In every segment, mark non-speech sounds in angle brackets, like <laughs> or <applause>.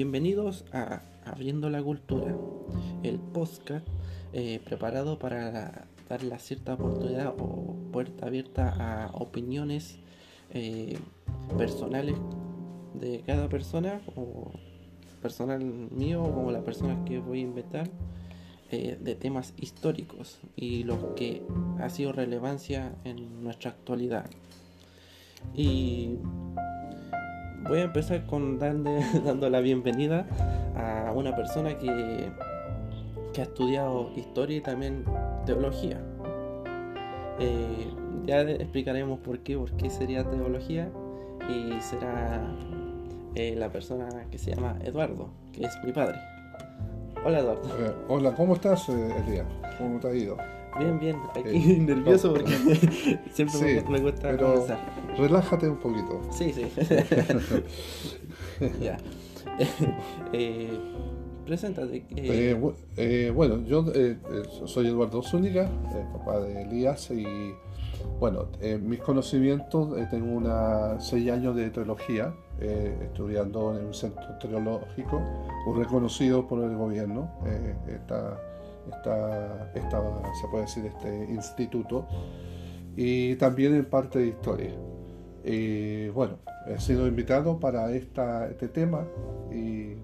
Bienvenidos a Abriendo la Cultura, el podcast eh, preparado para dar la cierta oportunidad o puerta abierta a opiniones eh, personales de cada persona o personal mío o como las personas que voy a inventar eh, de temas históricos y los que ha sido relevancia en nuestra actualidad. Y voy a empezar con <laughs> dando la bienvenida a una persona que, que ha estudiado historia y también teología. Eh, ya explicaremos por qué, por qué sería teología y será eh, la persona que se llama Eduardo, que es mi padre. Hola Eduardo. Eh, hola, ¿cómo estás, Elías? ¿Cómo te ha ido? Bien, bien, aquí <laughs> nervioso porque <laughs> siempre me, cuesta pero Relájate un poquito. Sí, sí. <laughs> ya. <laughs> eh, preséntate. Eh. Eh, eh, bueno, yo soy Eduardo Zúñiga, papá de Elías, y bueno, mis conocimientos, tengo una seis años de teología, estudiando en un centro teológico, reconocido por el gobierno. Está, esta, esta, se puede decir, este instituto, y también en parte de historia. Y bueno, he sido invitado para esta, este tema y,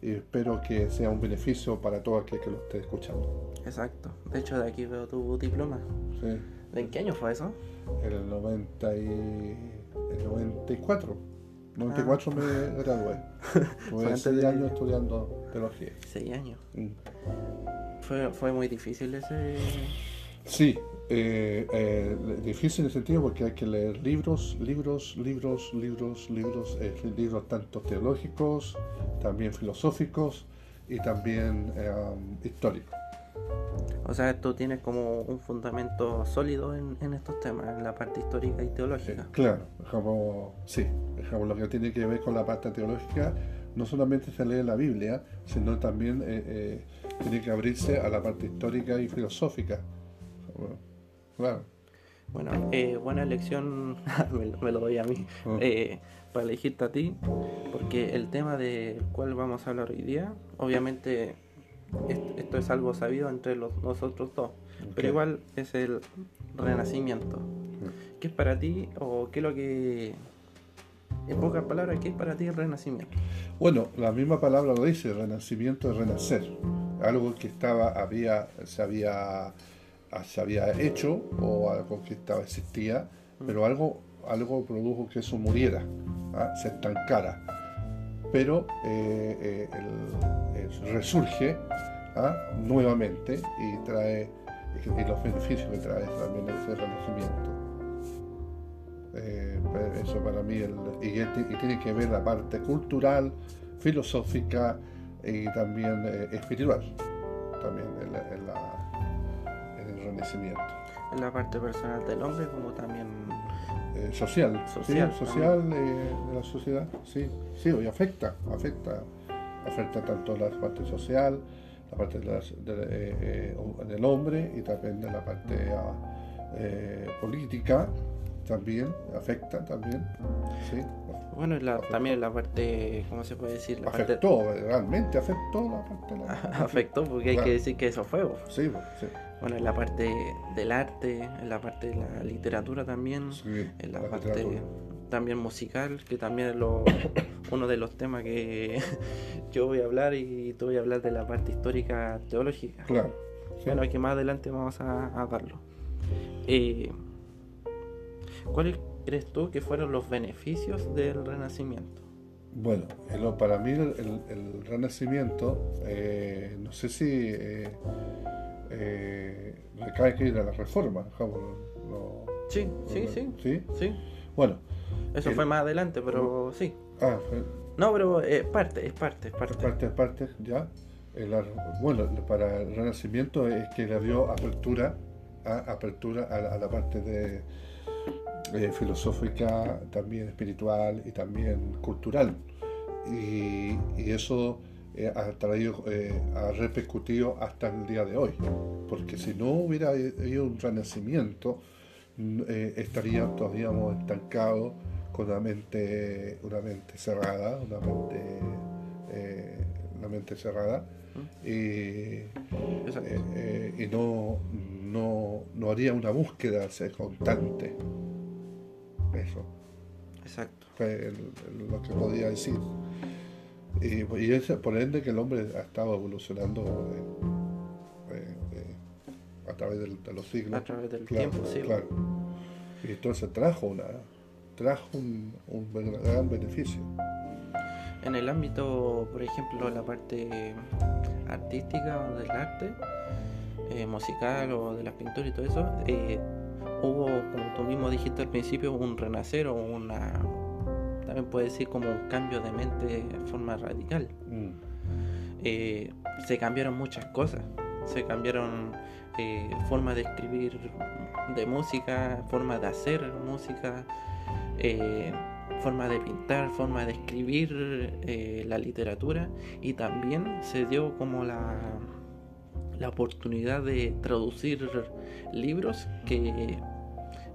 espero que sea un beneficio para todo aquel que lo esté escuchando. Exacto. De hecho, de aquí veo tu diploma. Sí. ¿En qué año fue eso? En el, 90 y, el 94. 94 me gradué. <laughs> Tuve seis años estudiando teología. Seis años. Mm. Fue, fue muy difícil ese. Sí, eh, eh, difícil en el sentido porque hay que leer libros, libros, libros, libros, libros, eh, libros tanto teológicos, también filosóficos y también históricos. O sea, tú tienes como un fundamento sólido en, estos temas, en la parte histórica y teológica. claro, como, sí, como lo que tiene que ver con la parte teológica, no solamente se lee la Biblia, sino también tiene que abrirse a la parte histórica y filosófica. Bueno, eh, buena elección, <laughs> me, lo doy a mí, ah. eh, para elegirte a ti, porque el tema del cual vamos a hablar hoy día, obviamente esto es algo sabido entre los, nosotros dos, pero igual es el renacimiento. Mm. ¿Qué es para ti o qué es lo que, en pocas palabras, qué es para ti el renacimiento? Bueno, la misma palabra lo dice, renacimiento es renacer, algo que estaba, había, se había se había hecho o algo que estaba, existía, pero algo, algo produjo que eso muriera, ¿ah? se estancara. Pero eh, eh, resurge ¿ah? nuevamente y trae y los beneficios que trae también ese renacimiento. Eh, pues, eso para mí y, y, tiene que ver la parte cultural, filosófica y también espiritual, también en la en la parte personal del hombre como también eh, social, social, social de la sociedad, sí, sí, y afecta, afecta, afecta tanto la parte social, la parte de eh, eh, del hombre y también de la parte ah, política, también afecta también, sí. Bueno, la, también la parte, ¿cómo se puede decir? afectó, realmente afectó la parte. La, <laughs> afectó porque hay que decir que eso fue. Sí, sí bueno, en la parte del arte, en la parte de la literatura también, en la, parte también musical, que también es lo, uno de los temas que <laughs> yo voy a hablar y tú voy a hablar de la parte histórica teológica. Claro. Bueno, que más adelante vamos a, a darlo. Eh, ¿Cuáles crees tú que fueron los beneficios del Renacimiento? Bueno, para mí el, Renacimiento, eh, no sé si... Eh, eh, recae que ir a la reforma. sí, sí, sí, sí, Bueno. Eso fue más adelante, pero sí. Ah, No, pero es parte, es parte, es parte. Es parte, es parte, ya. bueno, para el Renacimiento es que le dio apertura, a, apertura a, la parte de eh, filosófica, también espiritual y también cultural. Y, y eso eh, ha traído, eh, ha repercutido hasta el día de hoy. Porque si no hubiera habido un renacimiento, eh, estaríamos todavía estancados con una mente, una mente cerrada, una mente eh, la mente cerrada ¿Mm? y, eh, y no, no, no haría una búsqueda constante. Eso Exacto. fue el- el- lo que podía decir. Y, y es por ende que el hombre ha estado evolucionando eh, eh, eh, a través del- de, los siglos. A través del Claro, tiempo, sí. claro. Y entonces trajo una trajo un, un gran beneficio. En el ámbito, por ejemplo, la parte artística o del arte, musical o de las pinturas y todo eso, hubo, como tú mismo dijiste al principio, un renacer o una, también puede decir como un cambio de mente de forma radical. Eh, se cambiaron muchas cosas, se cambiaron eh, formas de escribir de música, formas de hacer música, eh, forma de pintar, forma de escribir eh, la literatura y también se dio como la, la oportunidad de traducir libros que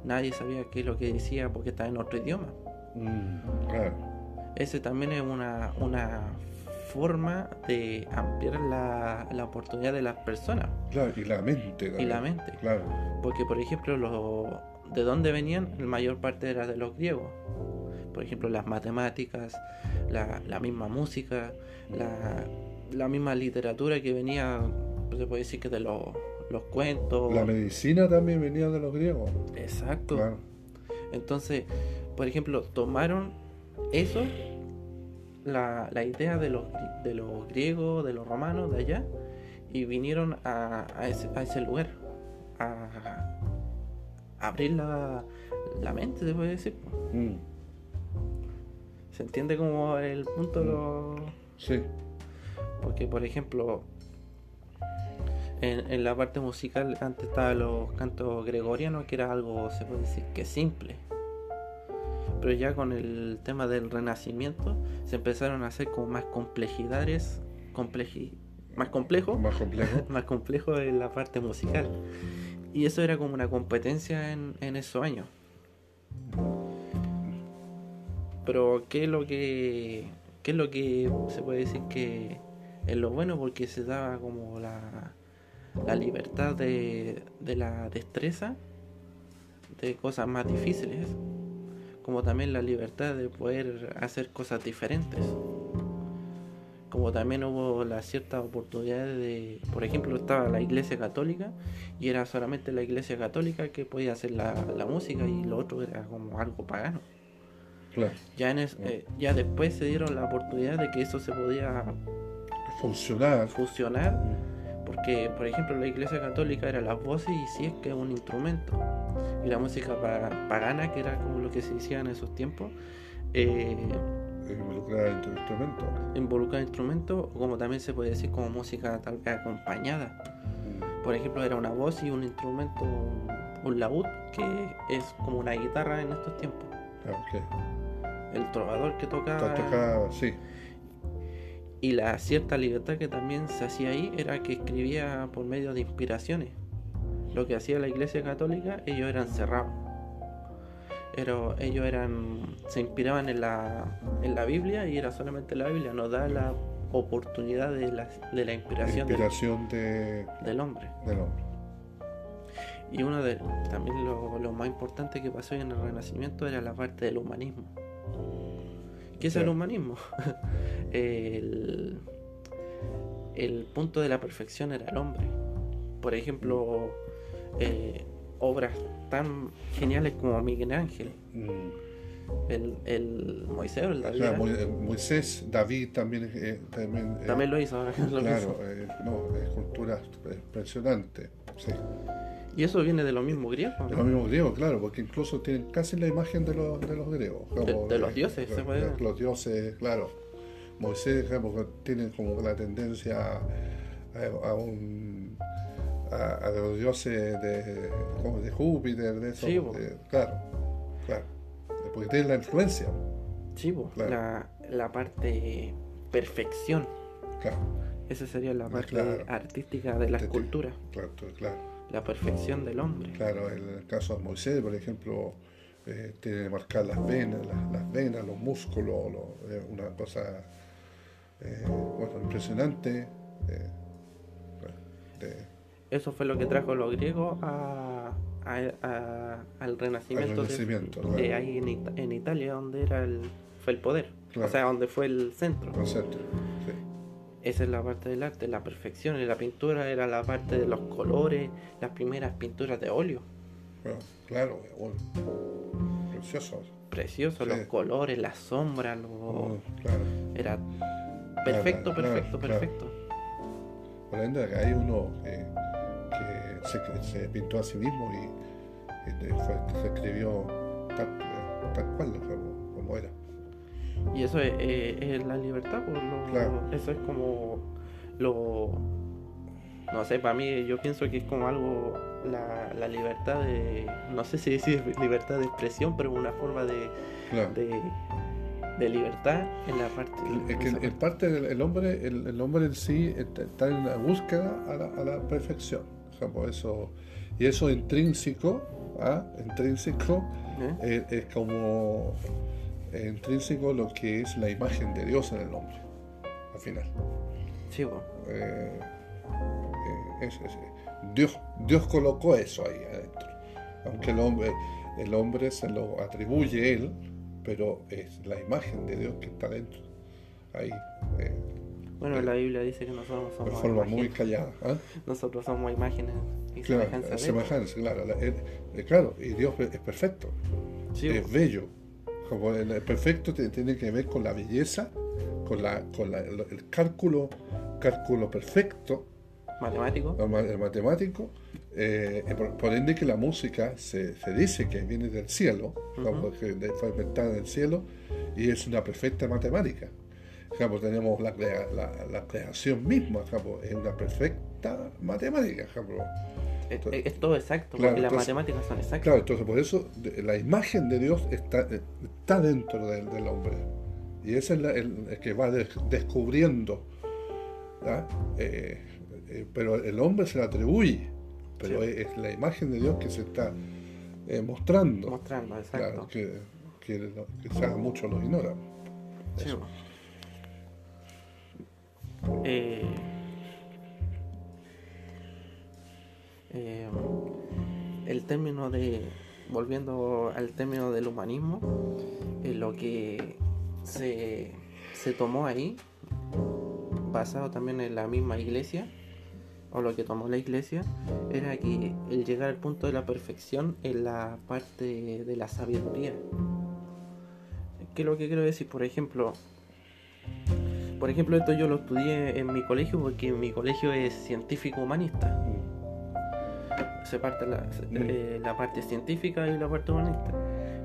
nadie sabía qué es lo que decía porque estaba en otro idioma. Mm, claro, Ese también es una, una forma de ampliar la, la oportunidad de las personas claro, y la mente. y también. la mente. Claro, Porque, por ejemplo, lo- de dónde venían, la mayor parte era de los griegos. Por ejemplo, las matemáticas, la, la misma música, la, la misma literatura que venía, se puede decir que de los, los cuentos. la medicina también venía de los griegos. Exacto. Claro, Entonces, por ejemplo, tomaron eso, la, la idea de los, de los griegos, de los romanos, de allá, y vinieron a, a ese, a ese lugar, a, a abrir la, la mente, se puede decir. Mm, ¿Se entiende como el punto? Lo... sí, Porque, por ejemplo, en, en la parte musical antes estaban los cantos gregorianos, que era algo, se puede decir, que simple. Pero ya con el tema del renacimiento se empezaron a hacer como más complejidades, compleji- más complejo, más complejo. <laughs> más complejo en la parte musical. Y eso era como una competencia en, en esos años. Pero ¿qué es lo que qué es lo que se puede decir que es lo bueno? Porque se daba como la, la libertad de, de la destreza de cosas más difíciles, como también la libertad de poder hacer cosas diferentes. Como también hubo las ciertas oportunidades de, por ejemplo, estaba la iglesia católica y era solamente la iglesia católica que podía hacer la, la música y lo otro era como algo pagano. Claro, Ya, en es- eh, ya después se dieron la oportunidad de que eso se podía funcionar. fusionar, porque por ejemplo la iglesia católica era las voces y si es que es un instrumento. Y la música pa- pagana, que era como lo que se decía en esos tiempos, eh, Involucrar en instrumento. involucrar instrumentos, o como también se puede decir como música tal vez acompañada. Mm, Por ejemplo, era una voz y un instrumento, un, un laúd, que es como una guitarra en estos tiempos. Claro, que El trovador que tocaba. tocado, sí. Y la cierta libertad que también se hacía ahí era que escribía por medio de inspiraciones. Lo que hacía la iglesia católica, ellos eran cerrados. Pero ellos eran, se inspiraban en la, en la Biblia y era solamente la Biblia, nos da la oportunidad de la, de la inspiración, del- Inspiración de, del hombre. del hombre. Y uno de también lo, lo más importante que pasó en el Renacimiento era la parte del humanismo. ¿Qué es el humanismo? <laughs> el, el punto de la perfección era el hombre. Por ejemplo, eh, obras tan geniales como Miguel Ángel, Mm. el, el Moisés, el David, Claro, Mo- eh, Moisés, David también, eh, también, eh, también lo hizo. <laughs> lo claro, eh, no, esculturas impresionantes, sí. Y eso viene de lo mismo griego. De ¿no? los mismos griegos, claro, porque incluso tienen casi la imagen de los, de los griegos. como, de los eh, dioses, se los- puede ver. Los dioses, claro. Moisés, digamos, tiene como la tendencia a, a un. A, a los dioses de, como de Júpiter, de eso. Sí, claro, claro. Porque tienen la influencia, Sí, Claro. la, la parte perfección. claro, Esa sería la parte Claro. artística de la escultura, claro, claro. la perfección del hombre. Claro, en el caso de Moisés, por ejemplo, eh, tiene que marcar las venas, las, las venas, los músculos, lo- eh, una cosa eh, bueno, impresionante. eh, de- Eso fue lo que trajo los griegos a, a- a- al renacimiento, Al Renacimiento, de, claro. ahí en, Ita- en Italia, donde era el, fue el poder, Claro. o sea, donde fue el centro. concepto, sí. Esa es la parte del arte, la perfección. Y la pintura era la parte de los colores, las primeras pinturas de óleo. Bueno, claro, bueno, precioso. Precioso, Sí. los colores, las sombras, lo- Oh, claro. era perfecto, perfecto, perfecto. Por ende, hay uno que se, se pintó a sí mismo y, y fue- se escribió tal, tal cual, como, como era. Y eso es, eh, es la libertad, pues, lo- Claro. eso es como lo... No sé, para mí yo pienso que es como algo, la, la libertad de... No sé si decir libertad de expresión, pero una forma de, Claro. de, de libertad en la parte... Es que parte del el hombre, el, el hombre en sí está está en la búsqueda a la, a la perfección. O sea, por eso, y eso intrínseco, ¿ah? intrínseco parte, ¿eh? es, es como eh, intrínseco lo que es la imagen de Dios en el hombre, al final. Sí. Eh, eh, es- es- Dios, Dios colocó eso ahí adentro. Aunque el hombre, el hombre se lo atribuye él, pero es la imagen de Dios que está dentro. Ahí, eh, Bueno, Eh, la Biblia dice que nosotros de somos forma muy imágenes, callada. ¿ah? nosotros somos imágenes y Claro, semejanza de semejanza, claro. la- el- eh, claro, y Dios es perfecto, Sí, es pues. bello. Como el, el perfecto tiene que ver con la belleza, con, la, con la- el, cálculo, cálculo perfecto, matemático. el ma- el matemático, eh, por, por ende que la música se, se dice que viene del cielo, como que de- fue inventada en el cielo, y es una perfecta matemática. Digamos, tenemos la, crea- la, la creación misma, digamos, es una perfecta matemática. digamos. Es, es- es todo exacto, Claro, porque las entonces- matemáticas son exactas. Claro, entonces por eso la imagen de Dios está, está dentro del, del hombre. Y ese es la- el, el que va des- descubriendo. Eh, eh, pero el hombre se la atribuye. Pero Sí. es, es la imagen de Dios que se está eh, mostrando. Mostrando, exacto. Claro, que, que, muchos lo ignoran. Sí, pues. Eh, eh, el término de, volviendo al término del humanismo, eh, lo que se, se tomó ahí, basado también en la misma iglesia, o lo que tomó la iglesia, era que el llegar al punto de la perfección en la parte de la sabiduría. ¿Qué es lo que quiero decir? Por ejemplo, por ejemplo, esto yo lo estudié en mi colegio porque mi colegio es científico humanista. Se parte la, Mm. eh, la parte científica y la parte humanista.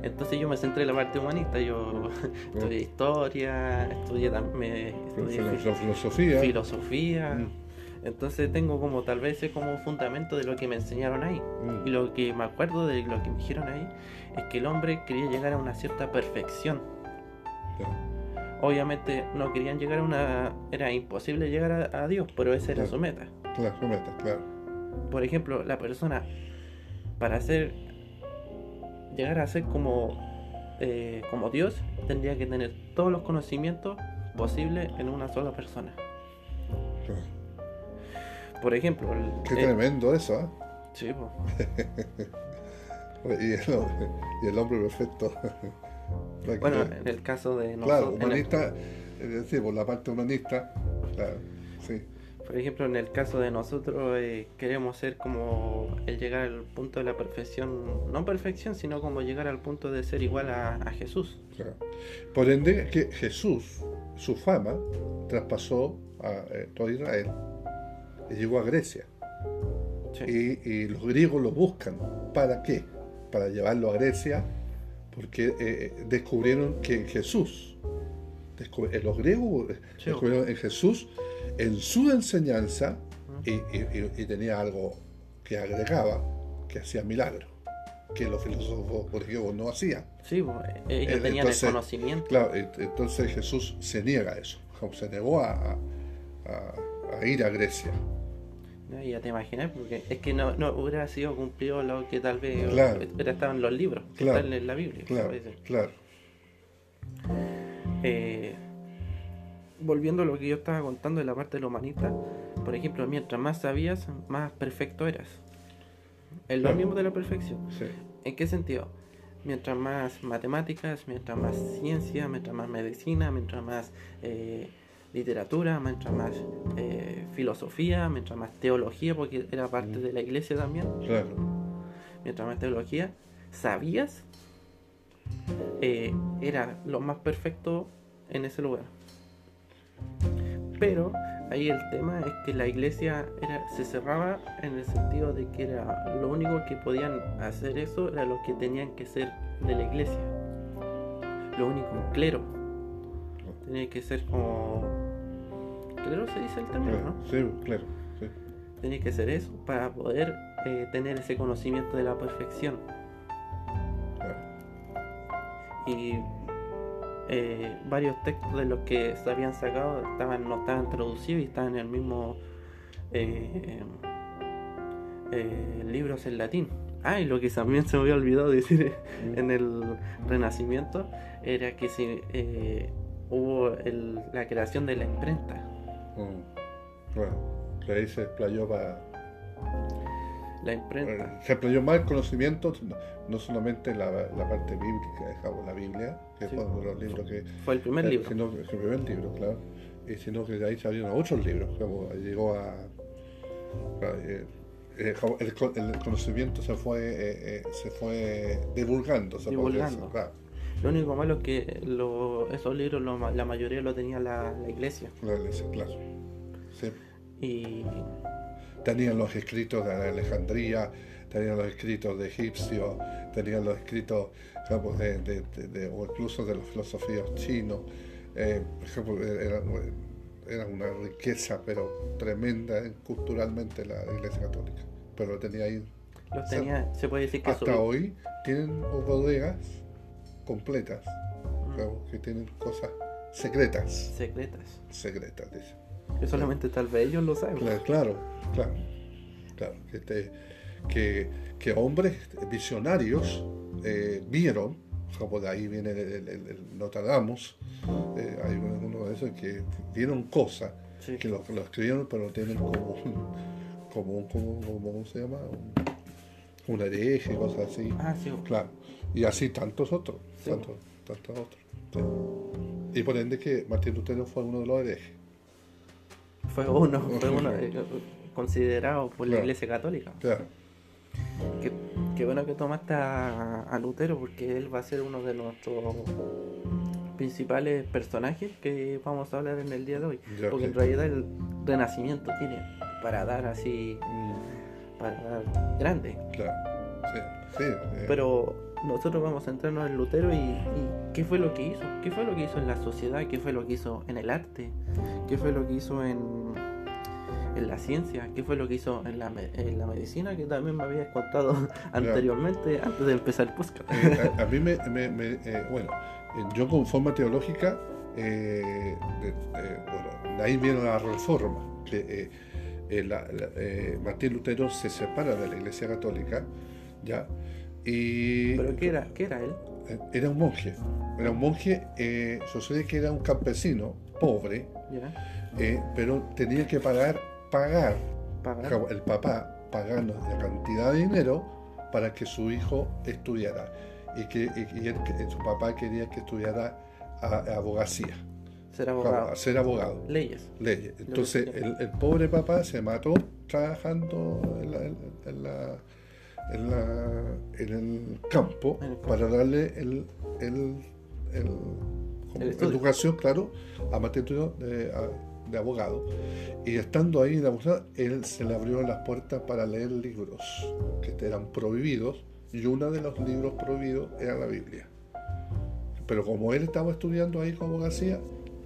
Entonces yo me centré en la parte humanista. Yo <laughs> estudié historia, estudié, me, estudié Filo- fi- filosofía. filosofía. Mm. Entonces tengo como tal vez es como un fundamento de lo que me enseñaron ahí. Mm. Y lo que me acuerdo de lo que me dijeron ahí es que el hombre quería llegar a una cierta perfección. Obviamente no querían llegar a una... Era imposible llegar a, a Dios, pero esa era su meta. Claro, su meta, claro. Por ejemplo, la persona para ser... Llegar a ser como, eh, como Dios tendría que tener todos los conocimientos posibles en una sola persona. claro. Por ejemplo, el- Qué eh, tremendo eso, ¿ah? sí, po. <laughs> Y el, hombre- y el hombre perfecto. <laughs> Que Bueno, en el caso de claro, nosotros... el- humanista, es decir, por la parte humanista, claro, sí, Por ejemplo, en el caso de nosotros eh, queremos ser como el llegar al punto de la perfección, no perfección, sino como llegar al punto de ser igual a, a Jesús. claro. Por ende, que Jesús, su fama, traspasó a eh, todo Israel y llegó a Grecia. Sí. Y, y los griegos lo buscan. ¿Para qué? Para llevarlo a Grecia, porque eh, descubrieron que en Jesús, eh, los griegos eh, Sí. descubrieron en Jesús, en su enseñanza, y, y- y- y tenía algo que agregaba, que hacía milagros, que los filósofos griegos no hacían. Sí, ellos Eh, tenían entonces- el conocimiento. Claro, ent- entonces Jesús se niega a eso, se negó a, a- a- a ir a Grecia. ¿No? Ya te imaginas, porque es que no, no hubiera sido cumplido lo que tal vez Claro. estado en los libros, que Claro. están en la Biblia. Claro, claro. Eh, volviendo a lo que yo estaba contando de la parte de la humanista, por ejemplo, mientras más sabías, más perfecto eras. Es lo mismo de la perfección. Sí. ¿En qué sentido? Mientras más matemáticas, mientras más ciencia, mientras más medicina, mientras más eh, literatura, mientras más eh, filosofía, mientras más teología, porque era parte de la iglesia también, Claro. mientras más teología, sabías, eh, era lo más perfecto en ese lugar. Pero ahí el tema es que la iglesia era, se cerraba en el sentido de que era lo único que podían hacer eso era los que tenían que ser de la iglesia. Lo único, clero. Tenía que ser como... Clero se dice el término. ¿no? Sí, claro. Sí. Tenía que ser eso para poder eh, tener ese conocimiento de la perfección. Claro. y eh, varios textos de los que se habían sacado estaban no estaban traducidos y estaban en el mismo eh, eh, libros en latín. Ah, y lo que también se me había olvidado decir en el Renacimiento era que eh, hubo el- la creación de la imprenta. Mm. Que ahí se explayó para. La imprenta. Se explayó más el conocimiento, no, solamente la, la parte bíblica, digamos, la Biblia, que Sí. es uno de los libros que. Fue el primer eh, libro. Sino que el primer libro, claro. Y sino que de ahí salieron otros libros, como llegó a. eh, eh, el, co- el conocimiento se fue eh, eh, se fue divulgando, se decir, Divulgando. claro, Lo único malo es que lo- esos libros lo la mayoría lo tenía la, la iglesia. la iglesia, claro. Sí. Y Tenían los escritos de Alejandría, tenían los escritos de egipcios, tenían los escritos digamos, de, de- de- de- o incluso de los filosofías chinos. Eh, por ejemplo, era, era una riqueza, pero tremenda eh, culturalmente la Iglesia Católica. Pero lo tenía ahí. los tenía, se puede decir que Hasta su- hoy tienen bodegas completas, Mm, digamos, que tienen cosas secretas. secretas. Secretas, dice. Que solamente tal vez ellos lo saben. Claro, claro, claro. claro, que, que, que hombres visionarios eh, vieron, como de ahí viene el, el, el- el Nostradamus, eh, hay uno de esos que vieron cosas, Sí. que lo, lo escribieron, pero tienen como un, como un, como, como- ¿cómo se llama? Un, un hereje, cosas así. Ah, sí. Claro, y así tantos otros, Sí. tantos, tantos otros. sí. Y por ende que Martín Lutero fue uno de los herejes. Fue uno, fue uno eh, considerado por la. Iglesia Católica. Claro, Qué, qué bueno que tomaste a, a Lutero porque él va a ser uno de nuestros principales personajes que vamos a hablar en el día de hoy. Ya, porque en realidad el renacimiento tiene para dar así, Mm, para dar grande. claro, sí, sí. eh, Pero nosotros vamos a centrarnos en Lutero y, y qué fue lo que hizo, qué fue lo que hizo en la sociedad, qué fue lo que hizo en el arte, qué fue lo que hizo en, en la ciencia, qué fue lo que hizo en la, en la medicina, que también me habías contado anteriormente, antes de empezar el podcast. Eh, a, a mí me, me- me, eh, bueno, eh, yo con forma teológica, eh, bueno, de ahí viene la reforma, que eh, eh, la- la- Martín Lutero se separa de la Iglesia Católica, ya, y ¿Pero qué era, qué era él? era un monje, era un monje, eh, sucede que era un campesino, pobre, eh, pero tenía que pagar, pagar. El papá pagando la cantidad de dinero para que su hijo estudiara. Y que y- y él- su papá quería que estudiara a- a abogacía, Ser abogado. ser abogado, Leyes. leyes. Entonces el, el pobre papá se mató trabajando en, la- en- en la- en la- en el campo el campo. para darle el, el- el- como educación, claro, a Lutero de, a- de abogado. Y estando ahí de abogado, él se le abrió las puertas para leer libros que eran prohibidos y uno de los libros prohibidos era la Biblia. Pero como él estaba estudiando ahí con abogacía,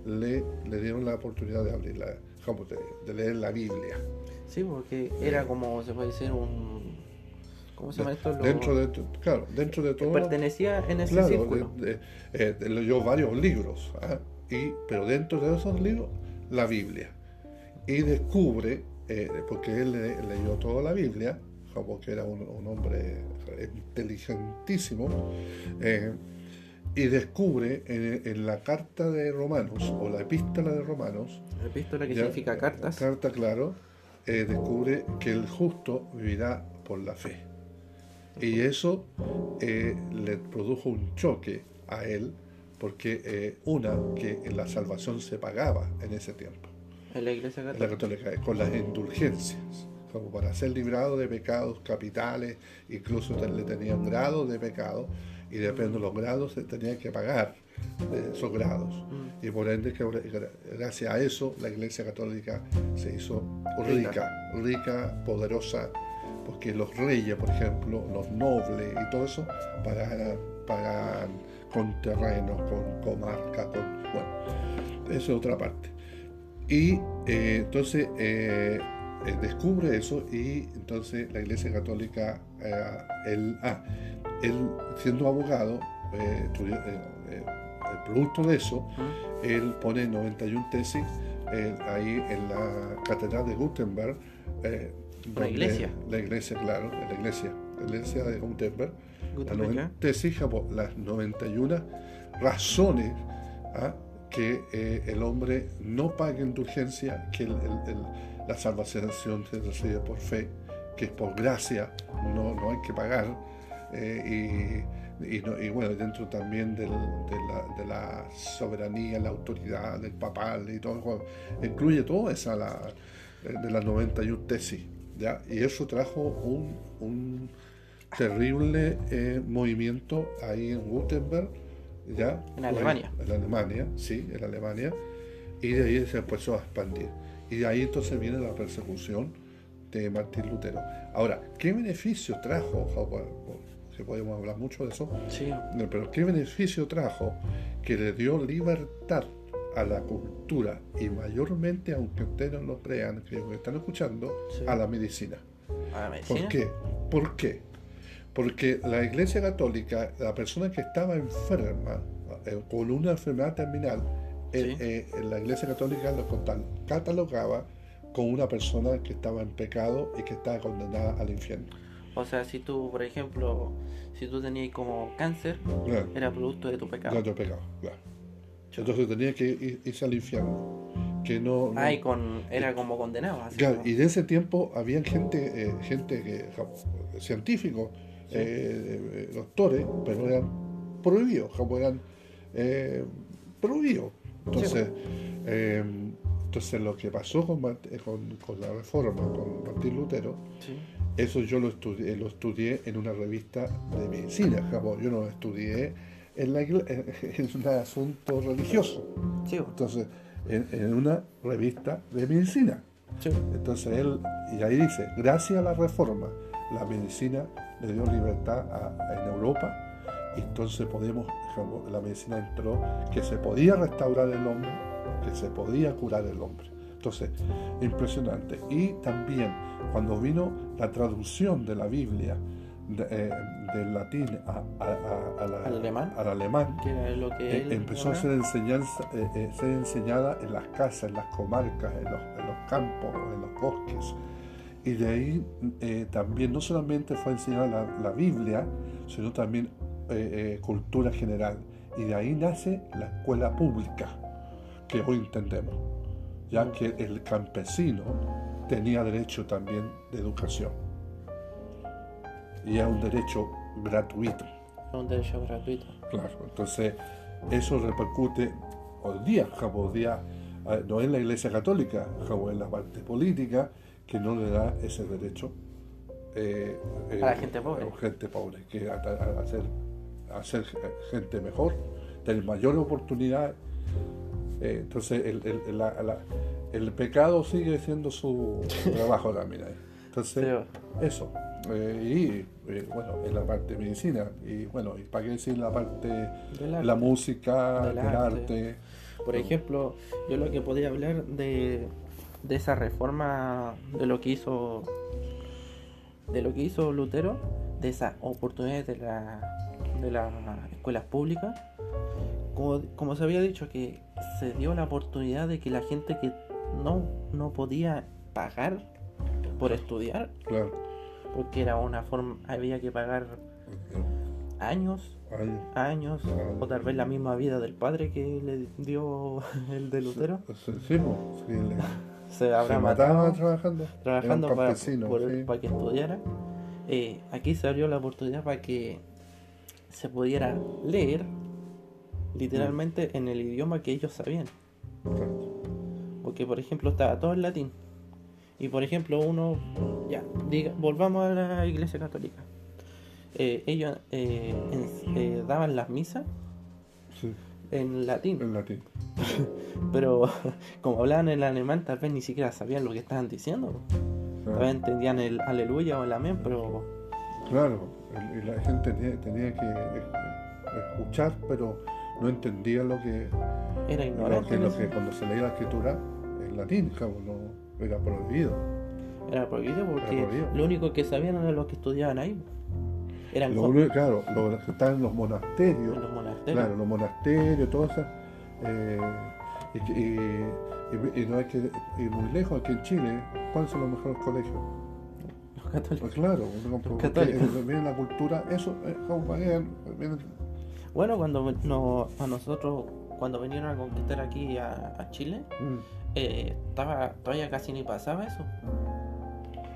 le, le dieron la oportunidad de abrir la, de leer la Biblia. Sí, porque era como, se puede decir, un... ¿Cómo se llama esto? Lo- Dentro de, claro, dentro de todo. Pertenecía en ese Claro, círculo. de- de- eh, de- leyó varios libros, ¿ah? y, pero dentro de esos libros, la Biblia. Y descubre, eh, porque él le- leyó toda la Biblia, como que era un, un hombre inteligentísimo, eh, y descubre en, en la carta de Romanos, o la epístola de Romanos, Epístola que Ya, significa cartas. carta claro, eh, descubre que el justo vivirá por la fe. Y eso eh, le produjo un choque a él, porque eh, una, que la salvación se pagaba en ese tiempo, En la iglesia en la católica. católica, con las indulgencias, como para ser librado de pecados capitales, incluso le tenían grados de pecado, y depende de los grados se tenía que pagar de esos grados. Y por ende, que gra- gracias a eso, la Iglesia Católica se hizo rica, rica, poderosa, porque los reyes, por ejemplo, los nobles y todo eso, pagaban, pagaban con terrenos, con comarca, con. Bueno, eso es otra parte. Y eh, entonces eh, eh, descubre eso y entonces la Iglesia Católica, eh, él, ah, él siendo abogado, estudió, el producto de eso, él pone 91 tesis ahí en la Catedral de Gutenberg. Eh, donde- iglesia. La iglesia, claro, la iglesia, la iglesia de Gutenberg. Gutenberg, como las 91 razones ¿ah? que eh, el hombre no pague indulgencia, que el- el- el- la salvación se recibe por fe, que es por gracia, no, no hay que pagar. eh, y, y no- y bueno, dentro también del- de, la, de la soberanía, la autoridad del papal y todo, incluye toda esa la, eh, de las 91 tesis. ¿Ya? Y eso trajo un, un terrible eh, movimiento ahí en Gutenberg, ¿ya? En Alemania. En Alemania, sí, en Alemania. Y de ahí se empezó a expandir. Y de ahí entonces viene la persecución de Martín Lutero. Ahora, ¿qué beneficio trajo? Que podemos hablar mucho de eso. Sí. Pero ¿qué beneficio trajo que le dio libertad a la cultura y mayormente, aunque ustedes no lo crean, que están escuchando, Sí. a la medicina? A la medicina. ¿Por qué? ¿Por qué? Porque la Iglesia Católica, la persona que estaba enferma, eh, con una enfermedad terminal, eh, Sí. eh, la Iglesia Católica lo catalogaba como una persona que estaba en pecado y que estaba condenada al infierno. O sea, si tú, por ejemplo, si tú tenías como cáncer, Claro, era producto de tu pecado. claro, pecado, claro. Entonces tenía que ir- irse al infierno. Que no, no- Ah, y con, era como condenado. Así Claro, como- y de ese tiempo había gente, eh, gente que, científicos, Sí. eh, eh, doctores, pero eran prohibidos, como eran eh, prohibidos. Entonces, eh, entonces lo que pasó con, con la reforma, con Martín Lutero, Sí. eso yo lo estudié, lo estudié en una revista de medicina, como yo no lo estudié en, la, <laughs> en un asunto religioso, Sí, entonces en- en una revista de medicina. Sí. Entonces él, y ahí dice, gracias a la reforma, la medicina le dio libertad a- en Europa y entonces podemos, la medicina entró, que se podía restaurar el hombre, que se podía curar el hombre. Entonces, impresionante. Y también cuando vino la traducción de la Biblia de- eh, del latín a- a- a- a la- ¿Al alemán? al alemán, Que era lo que eh, él empezó a hablaba. ser, enseñanza, eh, ser enseñada en las casas, en las comarcas, en los, en los campos, en los bosques. Y de ahí eh, también no solamente fue enseñada la, la Biblia, sino también eh, eh, cultura general. Y de ahí nace la escuela pública, que hoy entendemos, ya que el campesino tenía derecho también de educación. Y es un derecho gratuito. un derecho gratuito. Claro, entonces eso repercute hoy día, como hoy día, no en la Iglesia Católica, como en la parte política, que no le da ese derecho eh, eh, A la gente pobre. a la gente pobre, que hacer, hacer gente mejor, tener mayor oportunidad. Eh, entonces el, el- la- la- el pecado sigue siendo su <laughs> trabajo también. Entonces, Sí, eso. Eh, y eh, bueno, en la parte de medicina. Y bueno, y para qué decir la parte arte. la música, Del del, arte. arte. Por ejemplo, yo lo que podría hablar de, de esa reforma, de lo que hizo de lo que hizo Lutero, de esas oportunidades de, la, de las escuelas públicas, como, como se había dicho, que se dio la oportunidad de que la gente que no, no podía pagar por estudiar, Claro. Porque era una forma, había que pagar años, Años. años, o tal vez la misma vida del padre que le dio <laughs> el de Lutero. Sí, sí, sí, le- Se habrá se matado trabajando. trabajando para, por- que estudiara. Eh, aquí se abrió la oportunidad para que se pudiera leer literalmente en el idioma que ellos sabían. Porque, por ejemplo, estaba todo en latín. Y, por ejemplo, uno, ya, diga, volvamos a la iglesia católica. Eh, ellos eh, en- eh, daban las misas Sí, en latín, en latín. <laughs> pero <laughs> como hablaban en alemán, tal vez ni siquiera sabían lo que estaban diciendo. Tal vez entendían el aleluya o el amén, pero claro, el- y la gente tenía, tenía que escuchar, pero no entendía lo que, era lo ignorante. que, en lo que cuando se leía la escritura en latín, claro, no era prohibido. Era prohibido porque prohibido. lo único que sabían era los que estudiaban ahí. Eran Lo co- único- claro, los que estaban en los monasterios, en los monasterios. claro, los monasterios, todo eso. eh, y, que- y- y- y no hay que ir muy lejos, aquí en Chile, ¿cuáles son los mejores colegios? Los católicos. Pues claro, porque católicos. viene la cultura, eso, eh, viene- Bueno, cuando no, a nosotros, cuando vinieron a conquistar aquí a, a Chile, mm, eh, estaba todavía casi ni pasaba eso.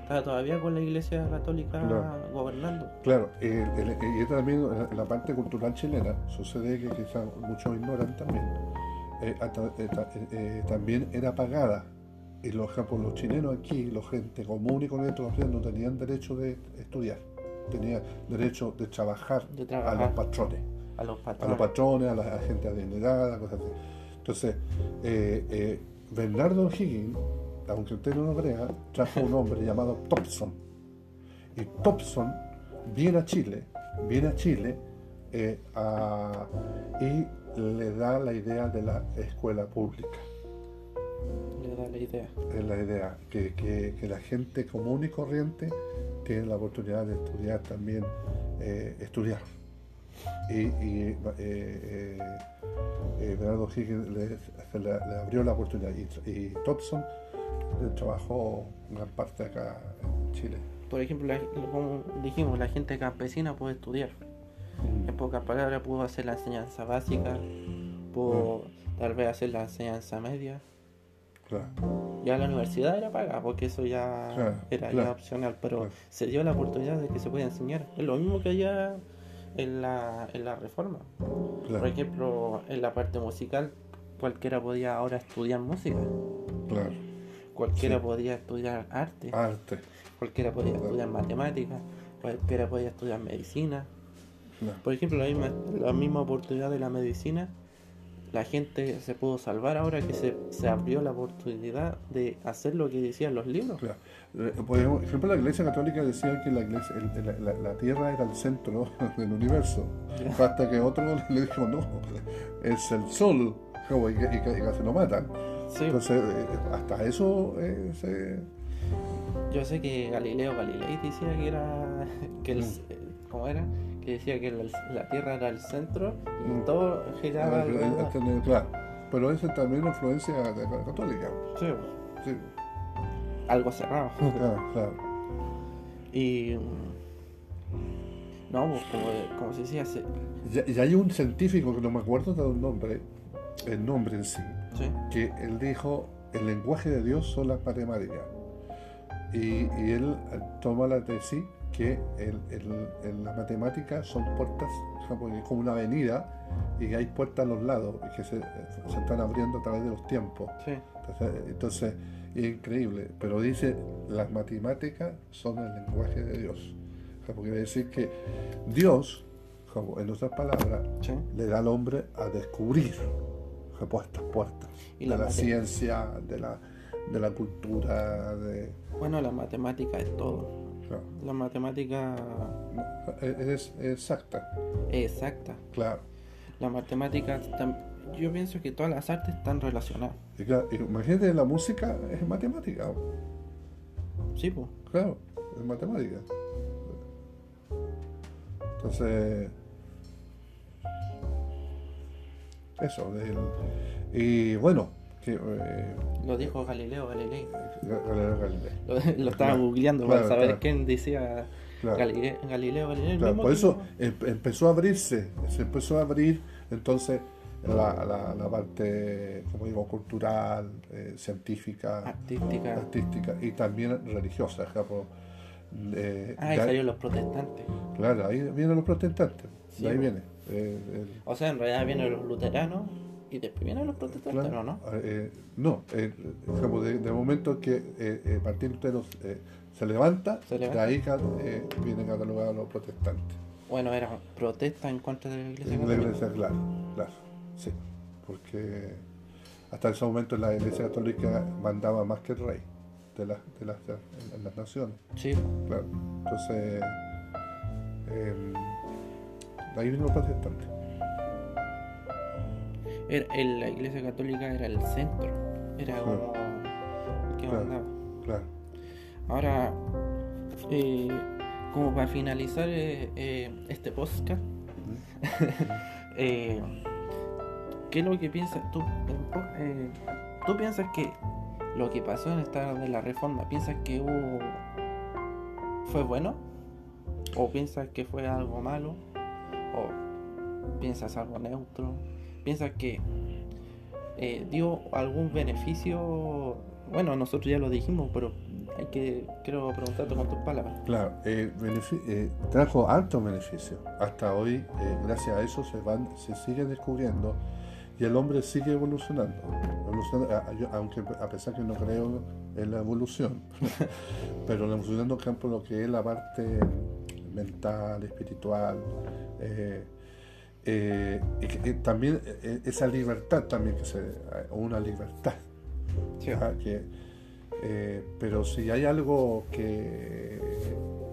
Estaba todavía con la iglesia católica Claro. gobernando. Claro, y también en la parte cultural chilena sucede que quizás muchos ignoran también, eh, eh, eh, eh, también era pagada. Y los, por los chilenos aquí, la gente común y corriente, no tenían derecho de estudiar, tenían derecho de trabajar, De a los patrones, a los a patrones. los patrones, a la a gente adinerada, cosas así. Entonces, eh, eh, Bernardo Higgins, aunque usted no lo crea, trajo un hombre llamado Thompson. Y Thompson viene a Chile, viene a Chile eh, a- y le da la idea de la escuela pública. Le da la idea. Es la idea que, que- que la gente común y corriente tiene la oportunidad de estudiar también, eh, estudiar. Y, y, eh, eh, eh, Bernardo Higgins le, se le- le abrió la oportunidad y, y Thompson trabajó gran parte acá en Chile. Por ejemplo, la- como dijimos, la gente campesina puede estudiar. En pocas palabras, pudo hacer la enseñanza básica, pudo tal vez hacer la enseñanza media. Claro, Ya la universidad era paga, porque eso ya Claro, era ya opcional, pero se dio la oportunidad de que se pueda enseñar. Es lo mismo que allá en la, en la reforma. Por ejemplo, en la parte musical, cualquiera podía ahora estudiar música, claro. cualquiera Sí. podía estudiar arte, Arte, cualquiera podía Claro. estudiar matemáticas, cualquiera podía estudiar medicina. Por ejemplo, la misma, la misma oportunidad de la medicina, la gente se pudo salvar ahora que se, se abrió la oportunidad de hacer lo que decían los libros. Claro. Eh, Por ejemplo, la Iglesia Católica decía que la, iglesia, el- la, la Tierra era el centro <laughs> del universo. Hasta que otro <laughs> le dijo, no, es el Sol. Y, que- y que- y casi lo matan. Sí, Entonces, eh, hasta eso eh, se... yo sé que Galileo Galilei decía que era, que el, Mm. ¿cómo era? Que decía que la, la Tierra era el centro y Mm. todo giraba alrededor. eh, Claro. Pero eso también es influencia de la católica. Sí, Sí, algo cerrado. claro, claro. Y mm, no, pues como, como se decía, se- Y, y hay un científico que no me acuerdo del nombre, el nombre en sí, sí, que él dijo, el lenguaje de Dios son las. Y, y él eh, toma la tesis que el, el- el- las matemáticas son puertas, es como una avenida y hay puertas a los lados que se, se están abriendo a través de los tiempos. sí, Entonces, entonces, es increíble, pero dice, las matemáticas son el lenguaje de Dios. Porque quiere decir que Dios, en otras palabras, sí. le da al hombre a descubrir estas puertas Y de la ciencia, de la, de la cultura, de... Bueno, la matemática es todo. La matemática es, exacta, exacta. claro. La matemática, yo pienso que todas las artes están relacionadas. Y claro, y imagínate, la música es matemática, Sí, pues. claro, es matemática. Entonces, eso, y bueno, eh, Lo dijo Galileo Galilei. Galileo Galilei. Lo, lo estaba Claro, googleando claro, para saber claro. quién decía. Galileo, mismo por eso em- empezó a abrirse, se empezó a abrir entonces la, la- la parte, como digo, cultural, eh, científica, artística. artística y también religiosa. por, eh, Ah, ya- salieron los protestantes. claro, ahí vienen los protestantes, Sí, de ahí po. viene. eh, el- O sea, en realidad vienen los luteranos y después vienen los protestantes, claro, ¿no? eh, no, eh, digamos, de, de momento que eh, eh, Martín Lutero se levanta, Se levanta. de ahí vienen catalogados los protestantes. Bueno, era protesta en contra de la iglesia En la iglesia, claro, claro, sí, porque hasta ese momento la iglesia católica mandaba más que el rey de, las de, las, en las naciones, Sí, claro. Entonces, em, de ahí vienen los protestantes. Era, el- la iglesia católica era el centro. Era como el que Claro. mandaba. Claro. Ahora, eh, como para finalizar eh, eh, este podcast, <laughs> ¿qué es lo que piensas tú? en ¿Tú piensas que lo que pasó en esta de la reforma, piensas que hubo fue bueno? ¿O piensas que fue algo malo? ¿O piensas algo neutro? ¿Piensas que eh, dio algún beneficio? Bueno, nosotros ya lo dijimos, pero hay que, quiero preguntarte con tus palabras. Claro, eh, eh, trajo altos beneficios. Hasta hoy, gracias a eso, se van, se sigue descubriendo y el hombre sigue evolucionando. Evoluciona- a- yo- aunque a pesar que no creo en la evolución, <laughs> pero evolucionando en campo lo que es la parte mental, espiritual, eh, y que- y también eh, esa libertad también que se, una libertad que, eh, pero si hay algo que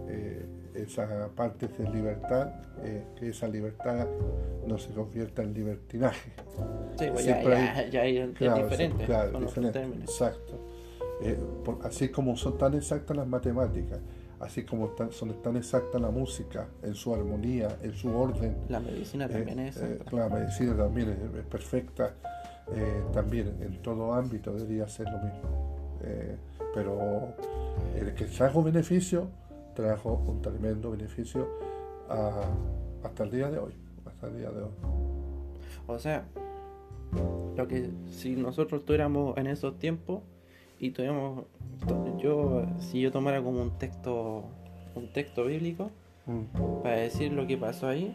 eh, esa parte de libertad, eh, que esa libertad no se convierta en libertinaje. Sí, pues ya, ya, hay- ya es Claro, diferente. claro, diferente, exacto. Eh, por- así como son tan exactas las matemáticas, así como tan- son tan exactas la música, en su armonía, en su orden, La medicina eh, también es eh, exacta. la medicina también es, es perfecta, eh, también en todo ámbito debería ser lo mismo. Eh, pero el que trajo beneficio, trajo un tremendo beneficio a- hasta el día de hoy. Hasta el día de hoy. O sea, lo que si nosotros estuviéramos en esos tiempos y tuviéramos to- yo si yo tomara como un texto un texto bíblico Mm, para decir lo que pasó ahí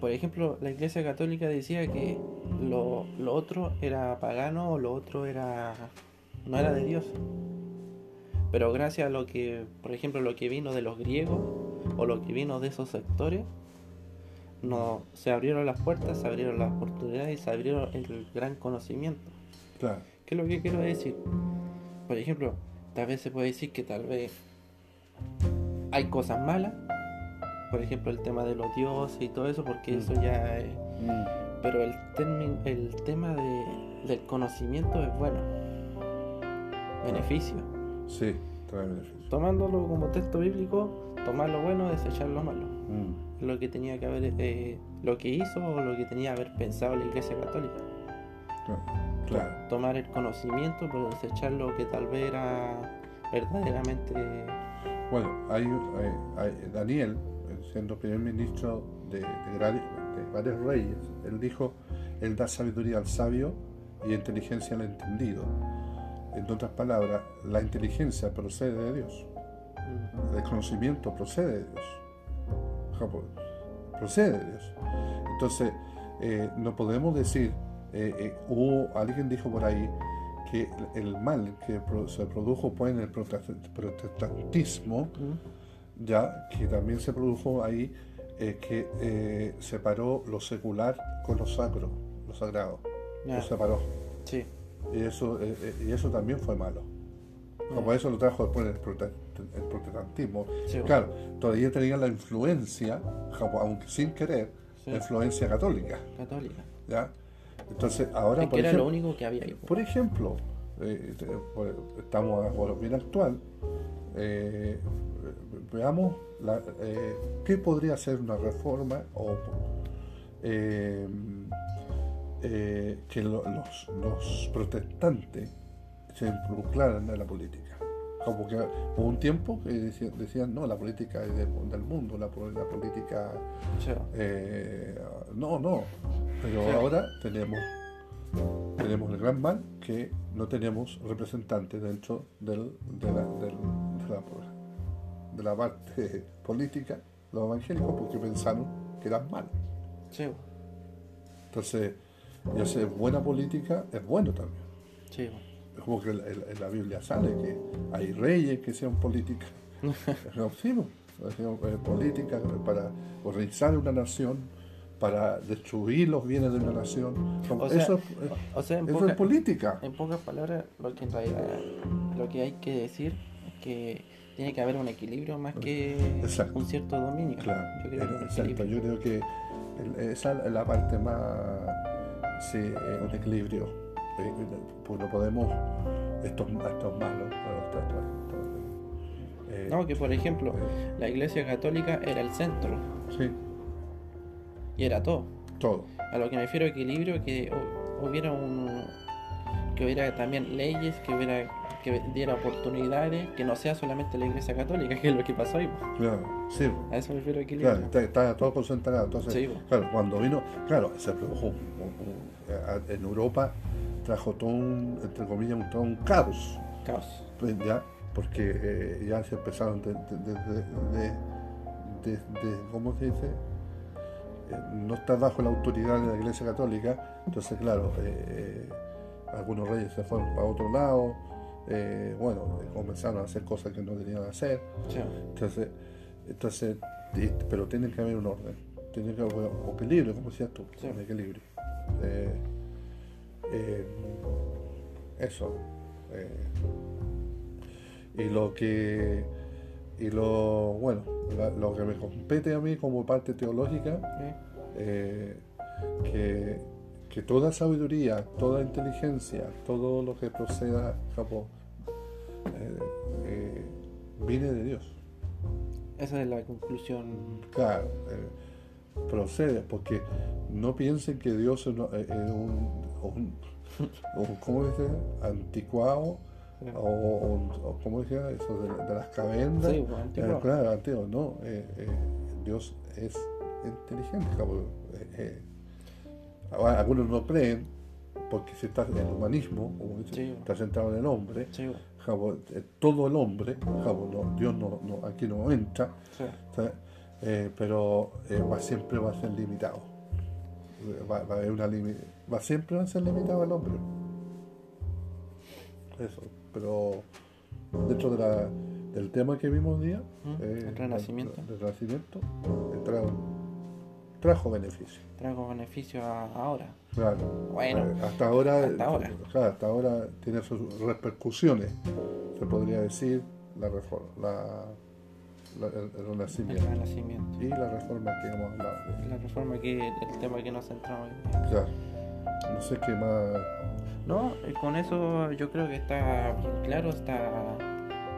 por ejemplo la iglesia católica decía que lo, lo otro era pagano o lo otro era no era de Dios. Pero gracias a lo que por ejemplo lo que vino de los griegos o lo que vino de esos sectores no se abrieron las puertas, se abrieron las oportunidades y se abrieron el gran conocimiento. Claro, ¿Qué es lo que quiero decir? Por ejemplo, tal vez se puede decir que tal vez hay cosas malas, por ejemplo el tema de los dioses y todo eso, porque Mm. eso ya es... Mm, Pero el, termi- el tema de, del conocimiento es bueno, beneficio. sí, trae beneficio. Tomándolo como texto bíblico, tomar lo bueno, desechar lo malo. Mm, lo que tenía que haber eh, lo que hizo o lo que tenía que haber pensado la iglesia católica claro, claro. tomar el conocimiento pero desechar lo que tal vez era verdaderamente Bueno, hay, hay- hay- Daniel, eh, siendo primer ministro de, de gra- de varios reyes, él dijo, él da sabiduría al sabio y inteligencia al entendido. En otras palabras, la inteligencia procede de Dios, mm, el conocimiento procede de Dios. Procede de Dios. Entonces, eh, no podemos decir, eh, eh, hubo, alguien dijo por ahí, que el mal que se produjo pues, en el protest- protestantismo, mm, ya que también se produjo ahí eh, que eh, separó lo secular con lo sacro, lo sagrado, lo separó. sí Y eso, y eso también fue malo. Como eso lo trajo después el, prote- el protestantismo. sí, Claro, todavía tenía la influencia, aunque sin querer, sí, la influencia católica. católica ¿ya? Entonces, ahora, por era lo ejemplo, único que había ahí por ejemplo, eh, estamos ahora bien actual, eh, veamos la- eh, qué podría ser una reforma o que lo- los, los protestantes se involucraran en la política. Como que hubo un tiempo que decían, decían, no, la política es del, del mundo, la, po- la política... Sí. eh, no, no. Pero Sí. ahora tenemos, tenemos el gran mal que no tenemos representantes dentro del, de, la, del- de, la, de la parte <laughs> política, los evangélicos, porque pensaron que eran mal. Sí, Entonces, y hacer buena política es bueno también. sí. Como que en, la Biblia sale que hay reyes que sean políticas. <laughs> No, sí, no. Eh, política para organizar una nación, para destruir los bienes de una nación. O sea, eso es- O sea, en, eso poca- es política. en pocas palabras, lo que en realidad lo que hay que decir es que tiene que haber un equilibrio más que Exacto. un cierto dominio. Claro, Yo creo que exacto. Yo creo que esa es la parte más, sí, eh, un equilibrio. Pues no podemos, estos, estos malos, estos- estos- estos, eh, No, que por ejemplo, eh, la iglesia católica era el centro sí, y era todo. todo. A lo que me refiero equilibrio, que hu- hubiera un que hubiera también leyes, que hubiera que diera oportunidades, que no sea solamente la iglesia católica, <laughs> que es lo que pasó ahí. Claro, sí. A eso me refiero equilibrio. Claro, está, está todo concentrado. Entonces, Sí. claro, cuando vino, claro, se produjo en Europa, trajo todo un, entre comillas, un, todo un caos, Caos. pues, ya, porque eh, ya se empezaron de, de, de, ¿cómo se dice? Eh, no está bajo la autoridad de la Iglesia Católica, entonces, claro, eh, algunos reyes se fueron para otro lado, bueno, comenzaron a hacer cosas que no tenían que hacer, Sí. entonces, entonces pero tiene que haber un orden, tiene que haber un equilibrio, como decías tú, Sí. un equilibrio. Eh, eso. eh, y lo que, y lo, bueno, la- lo que me compete a mí como parte teológica, eh, que, que toda sabiduría, toda inteligencia, todo lo que proceda, eh, viene de Dios. Esa es la conclusión. Claro, procede, porque no piensen que Dios es, eh, es un, un, un- ¿cómo dice? Anticuado, o, o- ¿cómo eso? De, de las cavernas. Sí, pues, Eh, claro, antiguo, no. eh, eh, Dios es inteligente, algunos no creen, porque si está en el humanismo, como dice, Sí. está centrado en el hombre, Sí, todo el hombre, Dios no, no- aquí no entra. Eh, pero eh, va, siempre va a ser limitado. Va, va a haber una va siempre va a ser limitado el hombre. Eso, pero dentro de la, del tema que vimos hoy día, Mm, eh, el renacimiento. del renacimiento, trajo, trajo beneficio. Trago beneficio a- ahora. Claro. Bueno, hasta ahora, hasta ahora. claro, hasta ahora tiene sus repercusiones, se podría decir, la reforma, la, la- el, el El renacimiento renacimiento. y la reforma que hemos hablado. de- La reforma que el tema que nos centramos. Claro. No sé qué más. No, eh, con eso yo creo que está bien claro, está,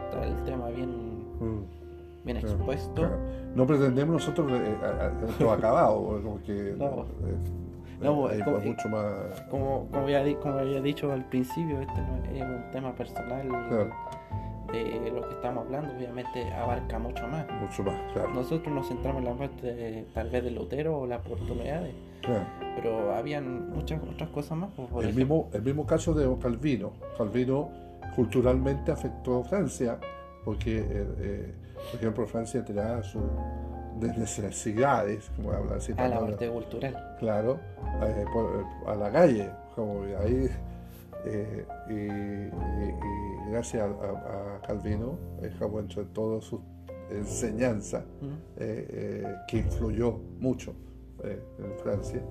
está el tema bien, mm, bien expuesto. claro. No pretendemos nosotros eh, a- a- todo acabado, <laughs> porque No. eh, No, es como- mucho más. Como, como, había, como había dicho al principio, este no es un tema personal Claro. De lo que estamos hablando, obviamente abarca mucho más. Mucho más, claro. Nosotros nos centramos en la parte de, tal vez de Lutero o las oportunidades, claro. pero habían muchas otras cosas más. pues, por El ejemplo. mismo, el mismo caso de Calvino. Calvino culturalmente afectó a Francia, porque, eh, eh, por ejemplo, Francia tenía sus necesidades, como hablan así, a la parte cultural. claro, eh, por- a la calle, como ahí, eh, y, y- y gracias a, a- Calvino, eh, como entre todas sus enseñanzas, ¿Mm? eh, eh, que influyó mucho eh, en Francia,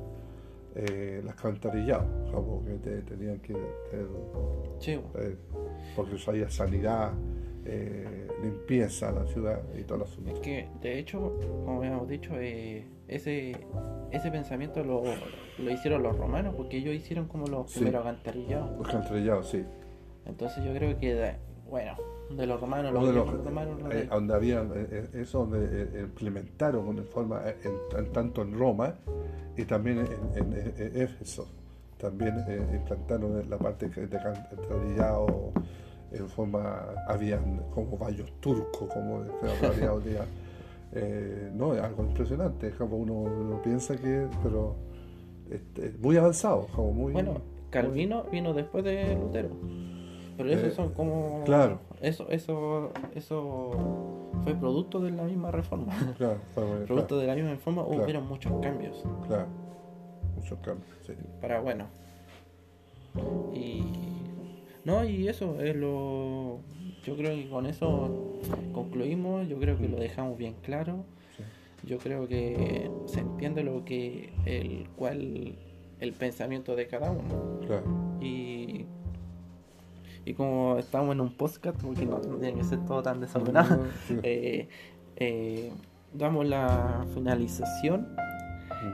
eh, las cantarilladas, como que te- tenían que tener, Sí, eh, porque había sanidad, eh, limpieza en la ciudad y todo el Es asunto. que, de hecho, como habíamos dicho, eh, ese, ese pensamiento lo, lo hicieron los romanos, porque ellos hicieron como los Sí. primeros alcantarillados. Los cantarillados, sí. Entonces yo creo que, de- bueno, de los romanos, los, de los, romanos, eh, de- donde habían, eh, eh, eso donde eh, implementaron de forma, en- en tanto en Roma y también en, en- Éfeso. También eh, implantaron la parte que- de alcantarillado en forma, habían como vallos turcos, como se hablaría hoy día. Eh, no, es algo impresionante, es como uno, uno piensa que, pero este, es muy avanzado, como muy... Bueno, Calvino vino después de Lutero. Pero esos Eh, son como. claro. Eso, eso, eso fue producto de la misma reforma. <laughs> Claro, claro, producto claro, de la misma reforma Claro. hubieron muchos cambios. claro. muchos cambios, sí. Para bueno. Y. No, y eso es lo. Yo creo que con eso concluimos. Yo creo que lo dejamos bien claro. sí. Yo creo que se entiende lo que. El cual. El pensamiento de cada uno. Claro, Y, y como estamos en un podcast, porque no tiene que ser todo tan desordenado, Sí. <laughs> eh, eh, damos la finalización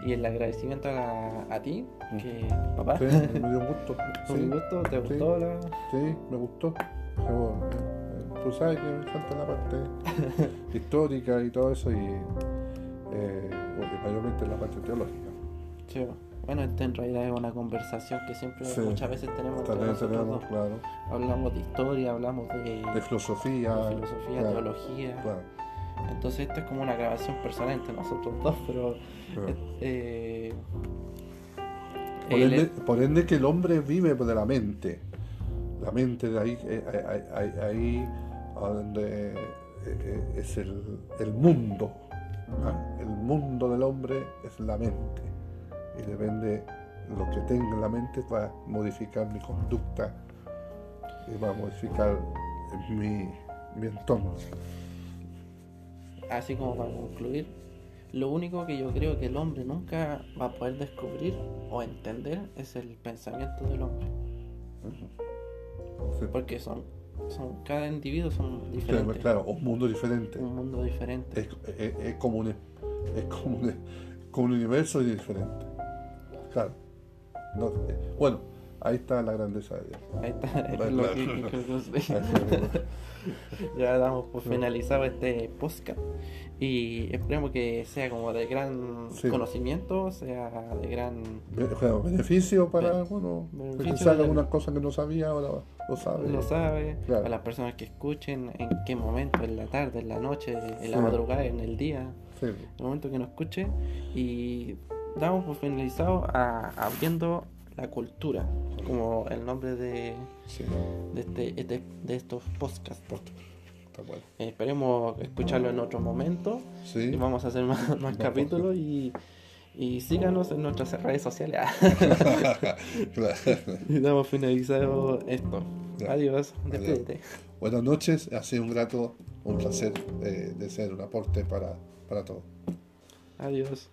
y el agradecimiento a, a ti, que papá, Sí, me dio gusto. <laughs> fue Sí, un gusto, te sí. gustó la... sí, me gustó. Pero, eh, tú sabes que me encanta la parte <laughs> histórica y todo eso, y eh, mayormente la parte teológica. Sí, bueno, esta en realidad es una conversación que siempre Sí. muchas veces tenemos También tenemos, claro, Hablamos de historia, hablamos de, de filosofía. de filosofía, claro, teología. Claro, Entonces esto es como una grabación personal entre nosotros dos, pero... claro. eh, Por ende, por ende que el hombre vive de la mente. La mente de ahí, eh, ahí, ahí- ahí a donde eh, eh, es el, el mundo. ¿ah? El mundo del hombre es la mente. Y depende lo que tenga en la mente va a modificar mi conducta y va a modificar mi, mi entorno. así como para concluir, lo único que yo creo que el hombre nunca va a poder descubrir o entender es el pensamiento del hombre. Sí. Porque son, son cada individuo son diferentes. claro, un mundo diferente. Un mundo diferente. Es, es- es como un, es como un, como un universo diferente. Claro. No, bueno, ahí está la grandeza de Dios. Ahí está. es Claro, lo que- que- que- que- <laughs> ya damos por finalizado este podcast y esperemos que sea como de gran Sí. conocimiento, sea de gran beneficio para Be- algunos. beneficio Quizás algunas cosas que no sabía, ahora lo sabe. lo sabe, Claro. a las personas que escuchen en qué momento, en la tarde, en la noche, en la Sí. madrugada, en el día, Sí, el momento que nos escuche y damos por finalizado a, abriendo la cultura, como el nombre de, sí, de, este, de, de estos podcasts. bueno. Eh, esperemos escucharlo en otro momento Sí, y vamos a hacer más, <laughs> más capítulos y, y síganos en nuestras redes sociales. <laughs> claro. <laughs> y damos finalizado esto. Ya. Adiós. despídete. Buenas noches, ha sido un grato, un placer eh, de ser un aporte para, para todos. Adiós.